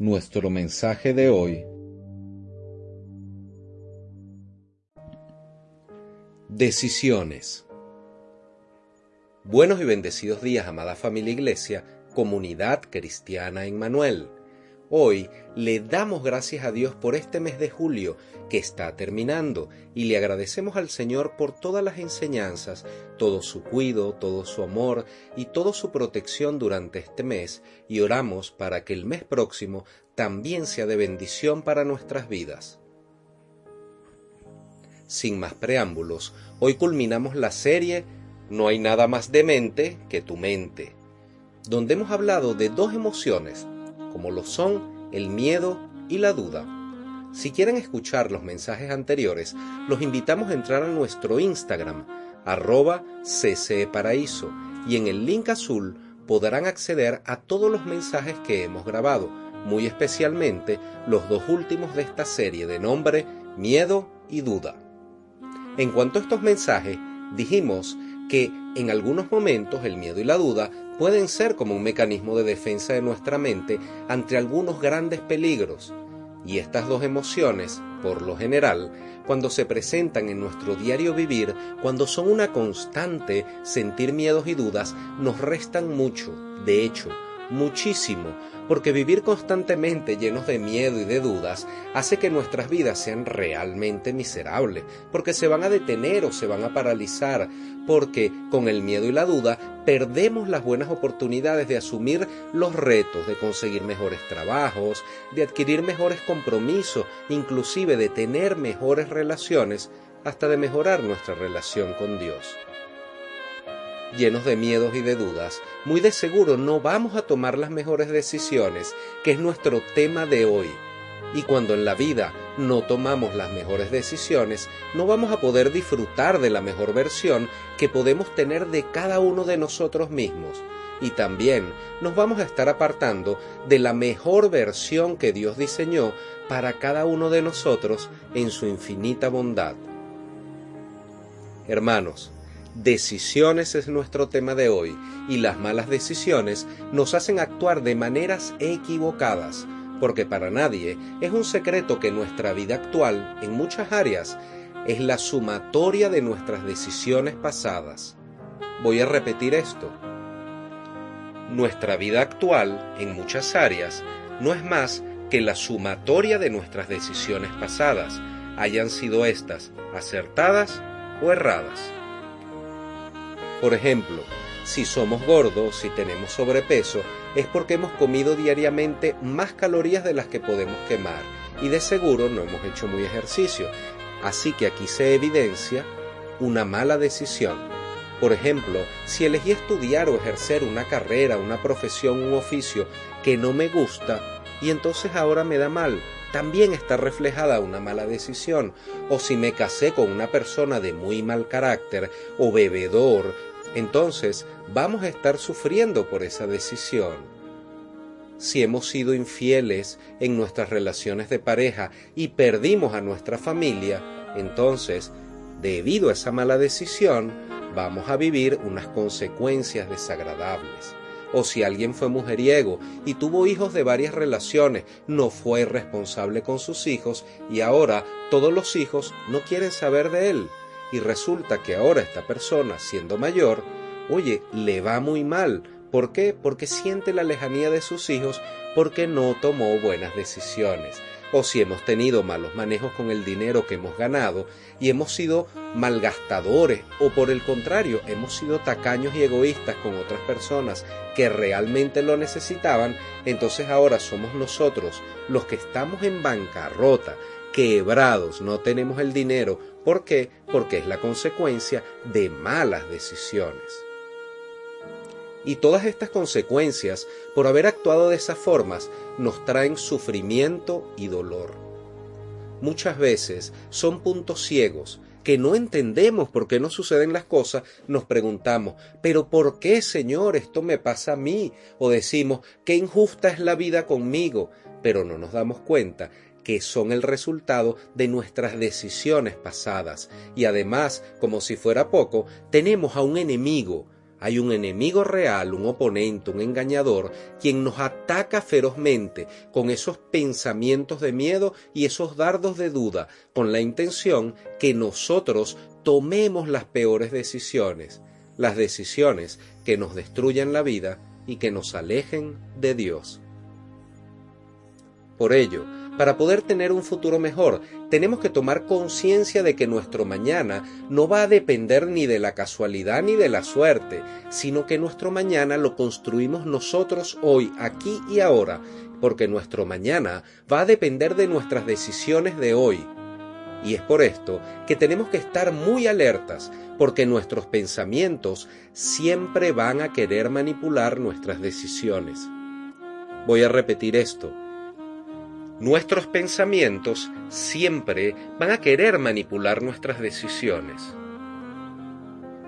Nuestro mensaje de hoy Decisiones. Buenos y bendecidos días, amada familia Iglesia, comunidad cristiana en Manuel. Hoy le damos gracias a Dios por este mes de julio que está terminando y le agradecemos al Señor por todas las enseñanzas, todo su cuido, todo su amor y toda su protección durante este mes y oramos para que el mes próximo también sea de bendición para nuestras vidas. Sin más preámbulos, hoy culminamos la serie No hay nada más demente que tu mente, donde hemos hablado de dos emociones, como lo son el miedo y la duda. Si quieren escuchar los mensajes anteriores, los invitamos a entrar a nuestro Instagram, arroba ccparaíso, y en el link azul podrán acceder a todos los mensajes que hemos grabado, muy especialmente los dos últimos de esta serie de nombre Miedo y Duda. En cuanto a estos mensajes, dijimos que en algunos momentos el miedo y la duda pueden ser como un mecanismo de defensa de nuestra mente ante algunos grandes peligros. Y estas dos emociones, por lo general, cuando se presentan en nuestro diario vivir, cuando son una constante, sentir miedos y dudas, nos restan mucho. De hecho, muchísimo, porque vivir constantemente llenos de miedo y de dudas hace que nuestras vidas sean realmente miserables, porque se van a detener o se van a paralizar, porque con el miedo y la duda perdemos las buenas oportunidades de asumir los retos, de conseguir mejores trabajos, de adquirir mejores compromisos, inclusive de tener mejores relaciones, hasta de mejorar nuestra relación con Dios llenos de miedos y de dudas, muy de seguro no vamos a tomar las mejores decisiones, que es nuestro tema de hoy. Y cuando en la vida no tomamos las mejores decisiones, no vamos a poder disfrutar de la mejor versión que podemos tener de cada uno de nosotros mismos. Y también nos vamos a estar apartando de la mejor versión que Dios diseñó para cada uno de nosotros en su infinita bondad. Hermanos, Decisiones es nuestro tema de hoy y las malas decisiones nos hacen actuar de maneras equivocadas, porque para nadie es un secreto que nuestra vida actual, en muchas áreas, es la sumatoria de nuestras decisiones pasadas. Voy a repetir esto. Nuestra vida actual, en muchas áreas, no es más que la sumatoria de nuestras decisiones pasadas, hayan sido estas acertadas o erradas. Por ejemplo, si somos gordos, si tenemos sobrepeso, es porque hemos comido diariamente más calorías de las que podemos quemar y de seguro no hemos hecho muy ejercicio. Así que aquí se evidencia una mala decisión. Por ejemplo, si elegí estudiar o ejercer una carrera, una profesión, un oficio que no me gusta y entonces ahora me da mal, también está reflejada una mala decisión. O si me casé con una persona de muy mal carácter o bebedor, entonces vamos a estar sufriendo por esa decisión. Si hemos sido infieles en nuestras relaciones de pareja y perdimos a nuestra familia, entonces, debido a esa mala decisión, vamos a vivir unas consecuencias desagradables. O si alguien fue mujeriego y tuvo hijos de varias relaciones, no fue responsable con sus hijos y ahora todos los hijos no quieren saber de él y resulta que ahora esta persona, siendo mayor, oye, le va muy mal. ¿Por qué? Porque siente la lejanía de sus hijos porque no tomó buenas decisiones. O si hemos tenido malos manejos con el dinero que hemos ganado y hemos sido malgastadores o por el contrario hemos sido tacaños y egoístas con otras personas que realmente lo necesitaban, entonces ahora somos nosotros los que estamos en bancarrota, quebrados, no tenemos el dinero ¿Por qué? Porque es la consecuencia de malas decisiones. Y todas estas consecuencias, por haber actuado de esas formas, nos traen sufrimiento y dolor. Muchas veces son puntos ciegos que no entendemos por qué no suceden las cosas, nos preguntamos, pero ¿por qué, Señor, esto me pasa a mí? O decimos, qué injusta es la vida conmigo, pero no nos damos cuenta que son el resultado de nuestras decisiones pasadas. Y además, como si fuera poco, tenemos a un enemigo, hay un enemigo real, un oponente, un engañador, quien nos ataca ferozmente con esos pensamientos de miedo y esos dardos de duda, con la intención que nosotros tomemos las peores decisiones, las decisiones que nos destruyan la vida y que nos alejen de Dios. Por ello, para poder tener un futuro mejor, tenemos que tomar conciencia de que nuestro mañana no va a depender ni de la casualidad ni de la suerte, sino que nuestro mañana lo construimos nosotros hoy, aquí y ahora, porque nuestro mañana va a depender de nuestras decisiones de hoy. Y es por esto que tenemos que estar muy alertas, porque nuestros pensamientos siempre van a querer manipular nuestras decisiones. Voy a repetir esto nuestros pensamientos siempre van a querer manipular nuestras decisiones.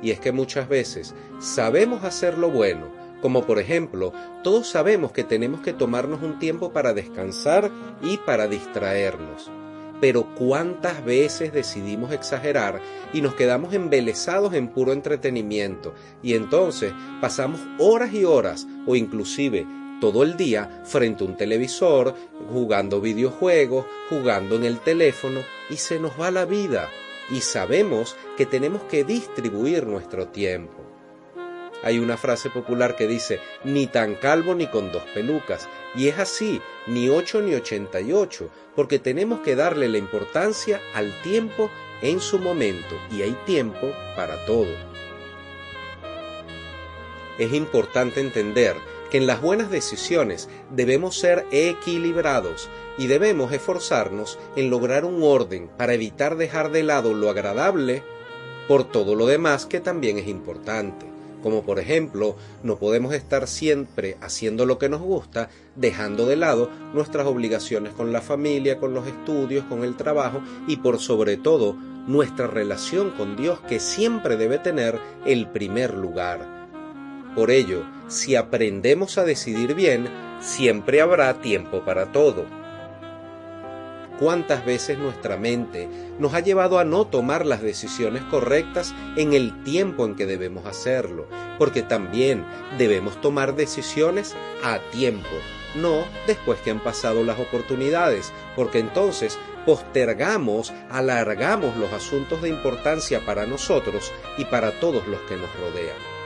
Y es que muchas veces sabemos hacer lo bueno, como por ejemplo, todos sabemos que tenemos que tomarnos un tiempo para descansar y para distraernos. Pero cuántas veces decidimos exagerar y nos quedamos embelesados en puro entretenimiento y entonces pasamos horas y horas o inclusive todo el día frente a un televisor, jugando videojuegos, jugando en el teléfono y se nos va la vida y sabemos que tenemos que distribuir nuestro tiempo. Hay una frase popular que dice, ni tan calvo ni con dos pelucas, y es así, ni ocho ni ochenta y ocho, porque tenemos que darle la importancia al tiempo en su momento, y hay tiempo para todo. Es importante entender que en las buenas decisiones debemos ser equilibrados y debemos esforzarnos en lograr un orden para evitar dejar de lado lo agradable por todo lo demás que también es importante. Como por ejemplo, no podemos estar siempre haciendo lo que nos gusta, dejando de lado nuestras obligaciones con la familia, con los estudios, con el trabajo y por sobre todo nuestra relación con Dios que siempre debe tener el primer lugar por ello, si aprendemos a decidir bien, siempre habrá tiempo para todo. ¿Cuántas veces nuestra mente nos ha llevado a no tomar las decisiones correctas en el tiempo en que debemos hacerlo? Porque también debemos tomar decisiones a tiempo, no después que han pasado las oportunidades, porque entonces postergamos, alargamos los asuntos de importancia para nosotros y para todos los que nos rodean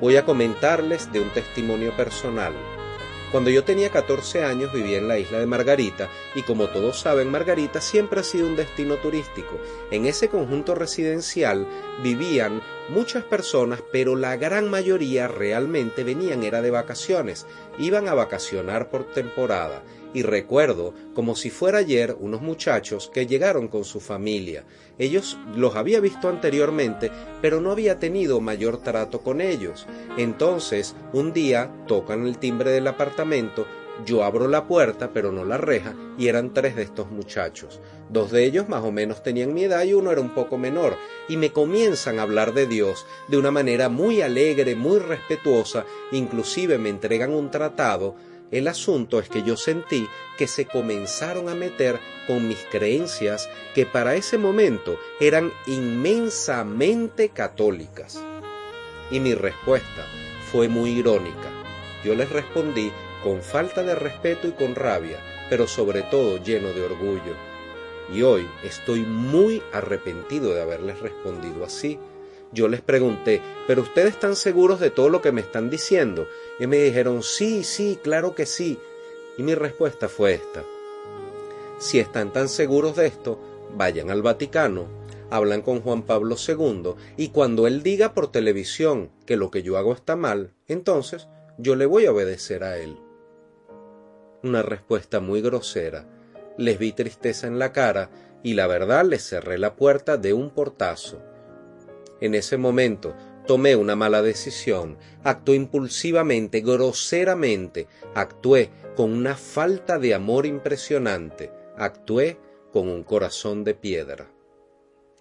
voy a comentarles de un testimonio personal. Cuando yo tenía 14 años vivía en la isla de Margarita y como todos saben Margarita siempre ha sido un destino turístico. En ese conjunto residencial vivían muchas personas pero la gran mayoría realmente venían era de vacaciones, iban a vacacionar por temporada y recuerdo, como si fuera ayer, unos muchachos que llegaron con su familia. Ellos los había visto anteriormente, pero no había tenido mayor trato con ellos. Entonces, un día tocan el timbre del apartamento, yo abro la puerta, pero no la reja, y eran tres de estos muchachos. Dos de ellos más o menos tenían mi edad y uno era un poco menor, y me comienzan a hablar de Dios de una manera muy alegre, muy respetuosa, inclusive me entregan un tratado el asunto es que yo sentí que se comenzaron a meter con mis creencias que para ese momento eran inmensamente católicas. Y mi respuesta fue muy irónica. Yo les respondí con falta de respeto y con rabia, pero sobre todo lleno de orgullo. Y hoy estoy muy arrepentido de haberles respondido así yo les pregunté, ¿pero ustedes están seguros de todo lo que me están diciendo? Y me dijeron, sí, sí, claro que sí. Y mi respuesta fue esta. Si están tan seguros de esto, vayan al Vaticano, hablan con Juan Pablo II y cuando él diga por televisión que lo que yo hago está mal, entonces yo le voy a obedecer a él. Una respuesta muy grosera. Les vi tristeza en la cara y la verdad les cerré la puerta de un portazo. En ese momento tomé una mala decisión, actué impulsivamente, groseramente, actué con una falta de amor impresionante, actué con un corazón de piedra.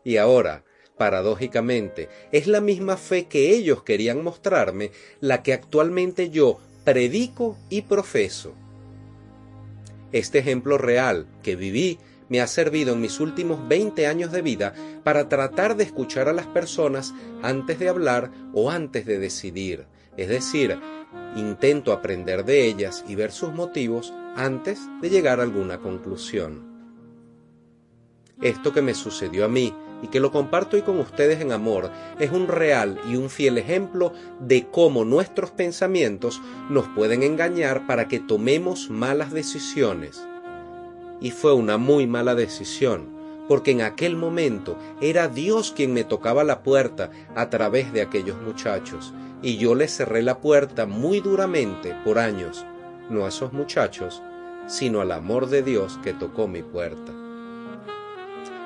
Y ahora, paradójicamente, es la misma fe que ellos querían mostrarme la que actualmente yo predico y profeso. Este ejemplo real que viví me ha servido en mis últimos 20 años de vida para tratar de escuchar a las personas antes de hablar o antes de decidir. Es decir, intento aprender de ellas y ver sus motivos antes de llegar a alguna conclusión. Esto que me sucedió a mí y que lo comparto hoy con ustedes en amor es un real y un fiel ejemplo de cómo nuestros pensamientos nos pueden engañar para que tomemos malas decisiones y fue una muy mala decisión, porque en aquel momento era Dios quien me tocaba la puerta a través de aquellos muchachos, y yo le cerré la puerta muy duramente por años, no a esos muchachos, sino al amor de Dios que tocó mi puerta.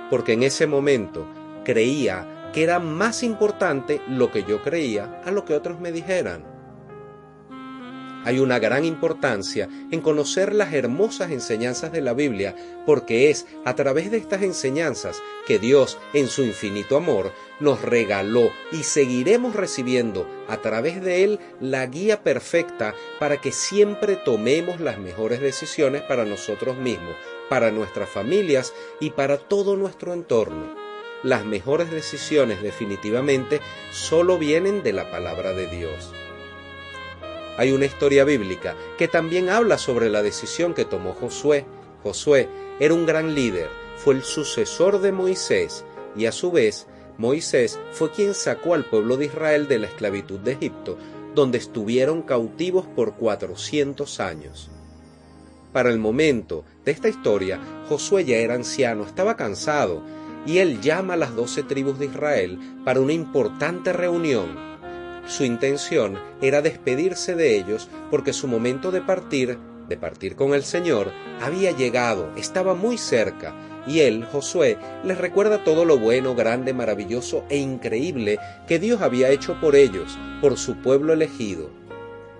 Porque en ese momento creía que era más importante lo que yo creía a lo que otros me dijeran hay una gran importancia en conocer las hermosas enseñanzas de la Biblia, porque es a través de estas enseñanzas que Dios, en su infinito amor, nos regaló y seguiremos recibiendo a través de Él la guía perfecta para que siempre tomemos las mejores decisiones para nosotros mismos, para nuestras familias y para todo nuestro entorno. Las mejores decisiones definitivamente solo vienen de la palabra de Dios hay una historia bíblica que también habla sobre la decisión que tomó Josué. Josué era un gran líder, fue el sucesor de Moisés y a su vez Moisés fue quien sacó al pueblo de Israel de la esclavitud de Egipto, donde estuvieron cautivos por 400 años. Para el momento de esta historia, Josué ya era anciano, estaba cansado, y él llama a las doce tribus de Israel para una importante reunión su intención era despedirse de ellos porque su momento de partir, de partir con el Señor, había llegado, estaba muy cerca, y él, Josué, les recuerda todo lo bueno, grande, maravilloso e increíble que Dios había hecho por ellos, por su pueblo elegido.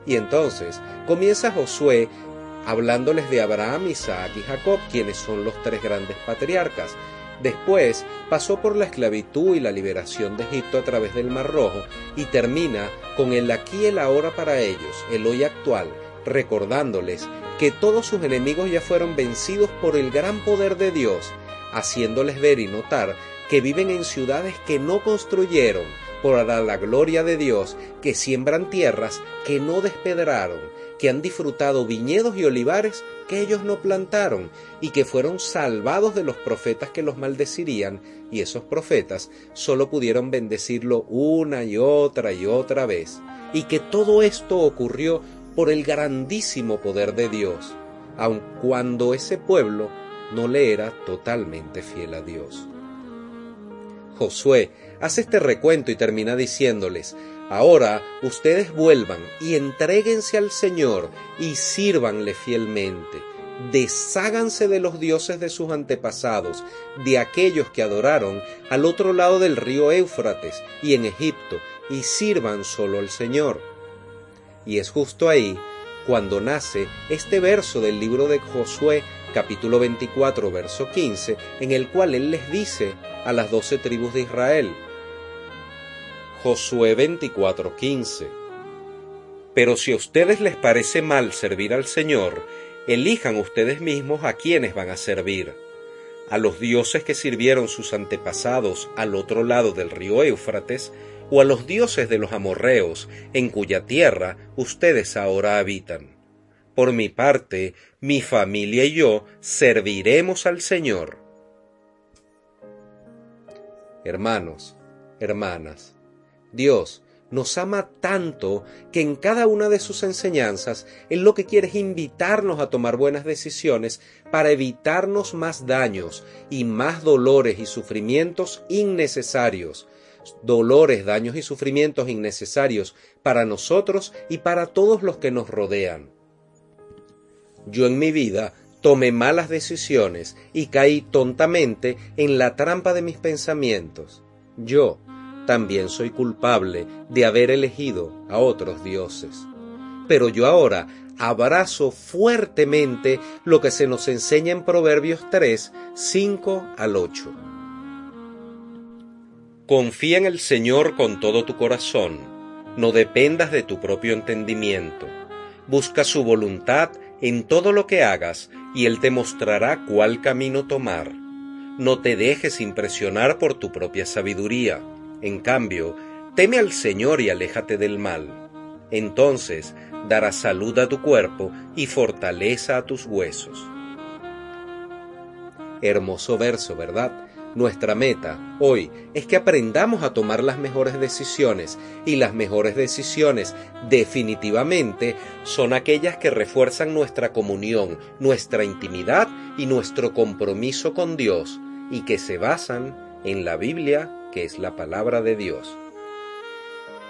Y entonces comienza Josué hablándoles de Abraham, Isaac y Jacob, quienes son los tres grandes patriarcas, Después pasó por la esclavitud y la liberación de Egipto a través del Mar Rojo y termina con el aquí y el ahora para ellos, el hoy actual, recordándoles que todos sus enemigos ya fueron vencidos por el gran poder de Dios, haciéndoles ver y notar que viven en ciudades que no construyeron, por la gloria de Dios, que siembran tierras que no despedraron, que han disfrutado viñedos y olivares que ellos no plantaron, y que fueron salvados de los profetas que los maldecirían, y esos profetas solo pudieron bendecirlo una y otra y otra vez, y que todo esto ocurrió por el grandísimo poder de Dios, aun cuando ese pueblo no le era totalmente fiel a Dios. Josué hace este recuento y termina diciéndoles, Ahora ustedes vuelvan y entréguense al Señor y sírvanle fielmente. Desháganse de los dioses de sus antepasados, de aquellos que adoraron al otro lado del río Éufrates y en Egipto, y sirvan solo al Señor. Y es justo ahí cuando nace este verso del libro de Josué, capítulo 24, verso 15, en el cual él les dice a las doce tribus de Israel, Josué 24:15. Pero si a ustedes les parece mal servir al Señor, elijan ustedes mismos a quienes van a servir. A los dioses que sirvieron sus antepasados al otro lado del río Éufrates, o a los dioses de los amorreos, en cuya tierra ustedes ahora habitan. Por mi parte, mi familia y yo serviremos al Señor. Hermanos, hermanas, Dios nos ama tanto que en cada una de sus enseñanzas Él lo que quiere es invitarnos a tomar buenas decisiones para evitarnos más daños y más dolores y sufrimientos innecesarios. Dolores, daños y sufrimientos innecesarios para nosotros y para todos los que nos rodean. Yo en mi vida tomé malas decisiones y caí tontamente en la trampa de mis pensamientos. Yo, también soy culpable de haber elegido a otros dioses. Pero yo ahora abrazo fuertemente lo que se nos enseña en Proverbios 3, 5 al 8. Confía en el Señor con todo tu corazón, no dependas de tu propio entendimiento. Busca su voluntad en todo lo que hagas y Él te mostrará cuál camino tomar. No te dejes impresionar por tu propia sabiduría. En cambio, teme al Señor y aléjate del mal. Entonces dará salud a tu cuerpo y fortaleza a tus huesos. Hermoso verso, ¿verdad? Nuestra meta hoy es que aprendamos a tomar las mejores decisiones y las mejores decisiones definitivamente son aquellas que refuerzan nuestra comunión, nuestra intimidad y nuestro compromiso con Dios y que se basan en la Biblia, que es la palabra de Dios.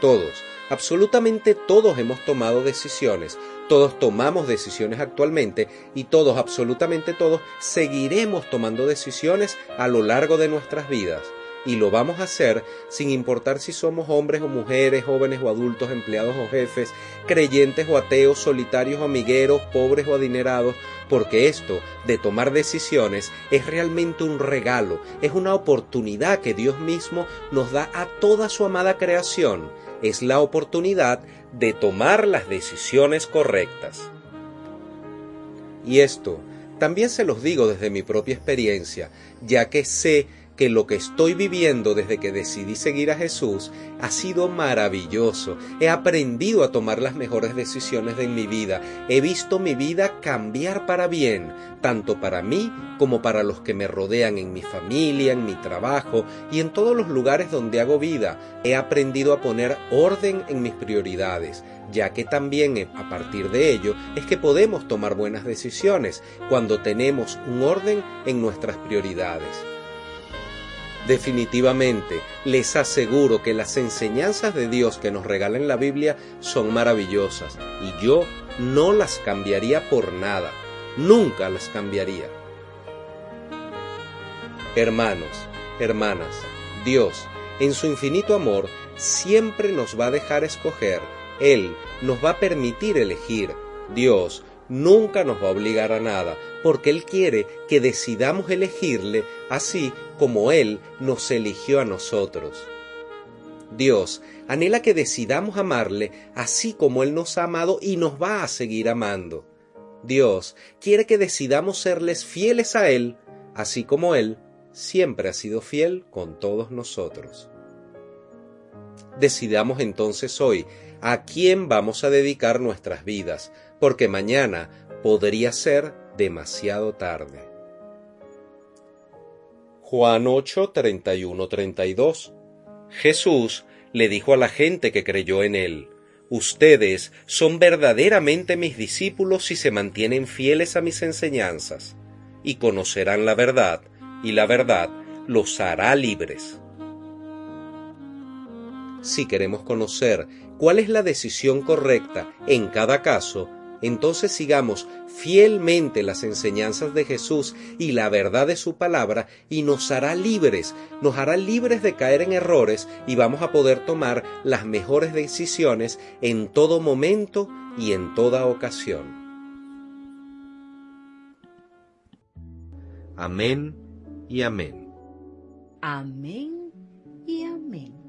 Todos, absolutamente todos hemos tomado decisiones, todos tomamos decisiones actualmente y todos, absolutamente todos, seguiremos tomando decisiones a lo largo de nuestras vidas. Y lo vamos a hacer sin importar si somos hombres o mujeres, jóvenes o adultos, empleados o jefes, creyentes o ateos, solitarios o amigueros, pobres o adinerados, porque esto de tomar decisiones es realmente un regalo, es una oportunidad que Dios mismo nos da a toda su amada creación. Es la oportunidad de tomar las decisiones correctas. Y esto también se los digo desde mi propia experiencia, ya que sé que lo que estoy viviendo desde que decidí seguir a Jesús ha sido maravilloso. He aprendido a tomar las mejores decisiones de mi vida. He visto mi vida cambiar para bien, tanto para mí como para los que me rodean en mi familia, en mi trabajo y en todos los lugares donde hago vida. He aprendido a poner orden en mis prioridades ya que también eh, a partir de ello es que podemos tomar buenas decisiones cuando tenemos un orden en nuestras prioridades. Definitivamente, les aseguro que las enseñanzas de Dios que nos regala en la Biblia son maravillosas y yo no las cambiaría por nada, nunca las cambiaría. Hermanos, hermanas, Dios, en su infinito amor, siempre nos va a dejar escoger, Él nos va a permitir elegir, Dios nunca nos va a obligar a nada, porque Él quiere que decidamos elegirle así como Él nos eligió a nosotros. Dios anhela que decidamos amarle así como Él nos ha amado y nos va a seguir amando. Dios quiere que decidamos serles fieles a Él, así como Él siempre ha sido fiel con todos nosotros. Decidamos entonces hoy a quién vamos a dedicar nuestras vidas, porque mañana podría ser demasiado tarde. Juan 8, 31, 32 Jesús le dijo a la gente que creyó en él, Ustedes son verdaderamente mis discípulos si se mantienen fieles a mis enseñanzas, y conocerán la verdad, y la verdad los hará libres. Si queremos conocer cuál es la decisión correcta en cada caso, entonces sigamos fielmente las enseñanzas de Jesús y la verdad de su palabra y nos hará libres, nos hará libres de caer en errores y vamos a poder tomar las mejores decisiones en todo momento y en toda ocasión. Amén y amén. Amén y amén.